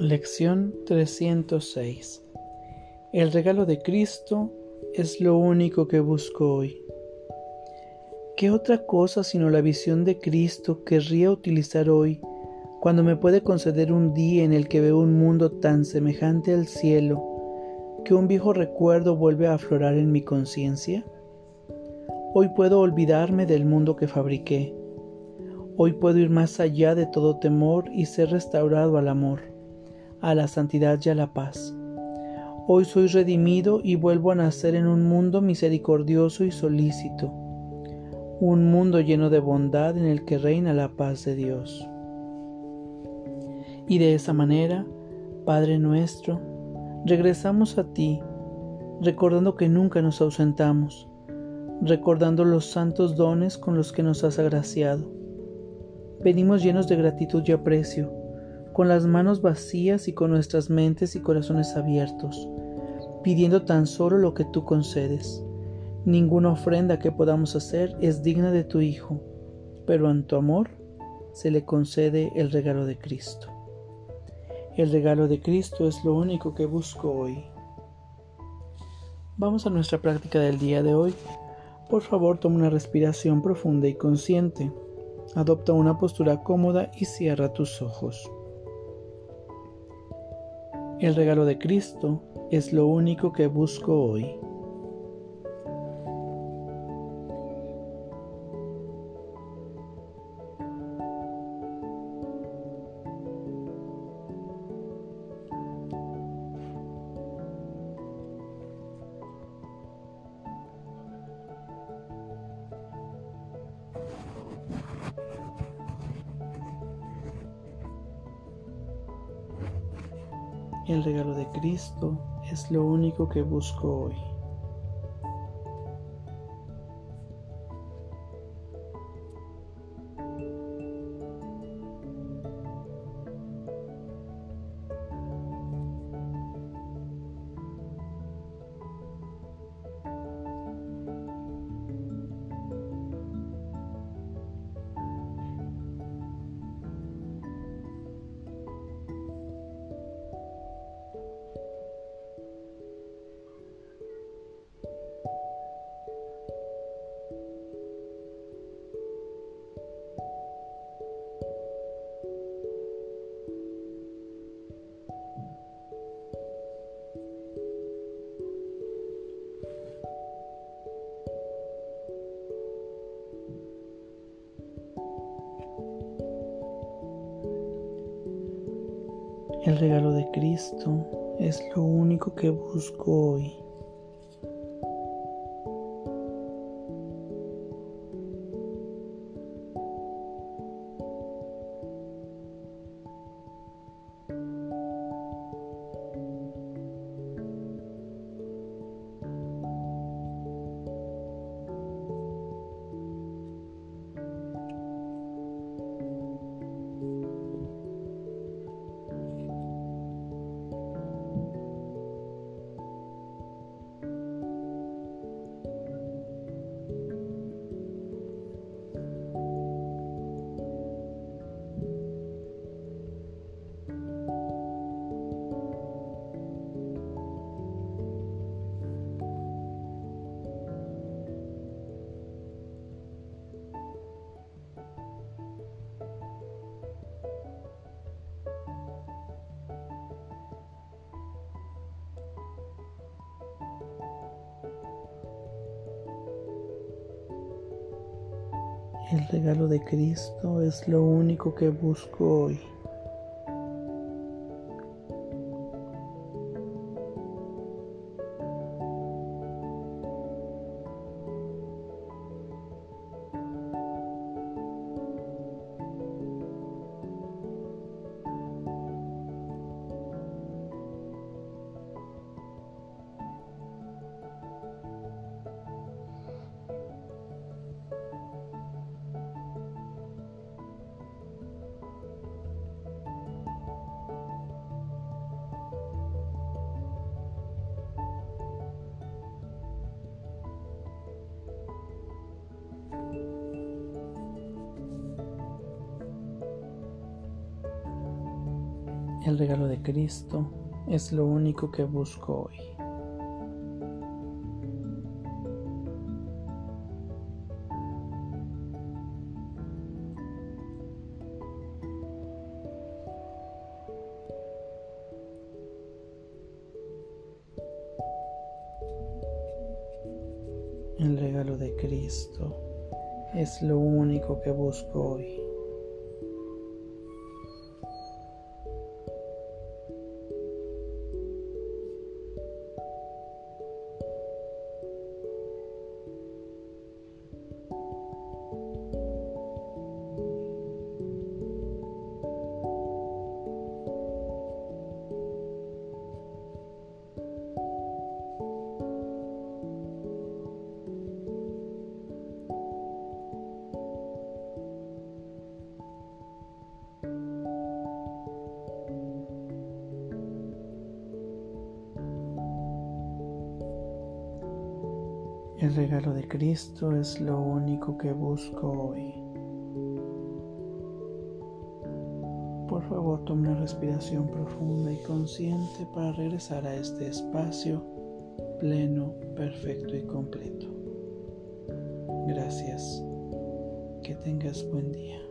Lección 306 El regalo de Cristo es lo único que busco hoy. ¿Qué otra cosa sino la visión de Cristo querría utilizar hoy cuando me puede conceder un día en el que veo un mundo tan semejante al cielo que un viejo recuerdo vuelve a aflorar en mi conciencia? Hoy puedo olvidarme del mundo que fabriqué. Hoy puedo ir más allá de todo temor y ser restaurado al amor a la santidad y a la paz. Hoy soy redimido y vuelvo a nacer en un mundo misericordioso y solícito, un mundo lleno de bondad en el que reina la paz de Dios. Y de esa manera, Padre nuestro, regresamos a ti, recordando que nunca nos ausentamos, recordando los santos dones con los que nos has agraciado. Venimos llenos de gratitud y aprecio, con las manos vacías y con nuestras mentes y corazones abiertos, pidiendo tan solo lo que tú concedes. Ninguna ofrenda que podamos hacer es digna de tu Hijo, pero en tu amor se le concede el regalo de Cristo. El regalo de Cristo es lo único que busco hoy. Vamos a nuestra práctica del día de hoy. Por favor, toma una respiración profunda y consciente. Adopta una postura cómoda y cierra tus ojos. El regalo de Cristo es lo único que busco hoy. El regalo de Cristo es lo único que busco hoy. El regalo de Cristo es lo único que busco hoy. El regalo de Cristo es lo único que busco hoy. El regalo de Cristo es lo único que busco hoy. El regalo de Cristo es lo único que busco hoy. El regalo de Cristo es lo único que busco hoy. Por favor, tome una respiración profunda y consciente para regresar a este espacio pleno, perfecto y completo. Gracias. Que tengas buen día.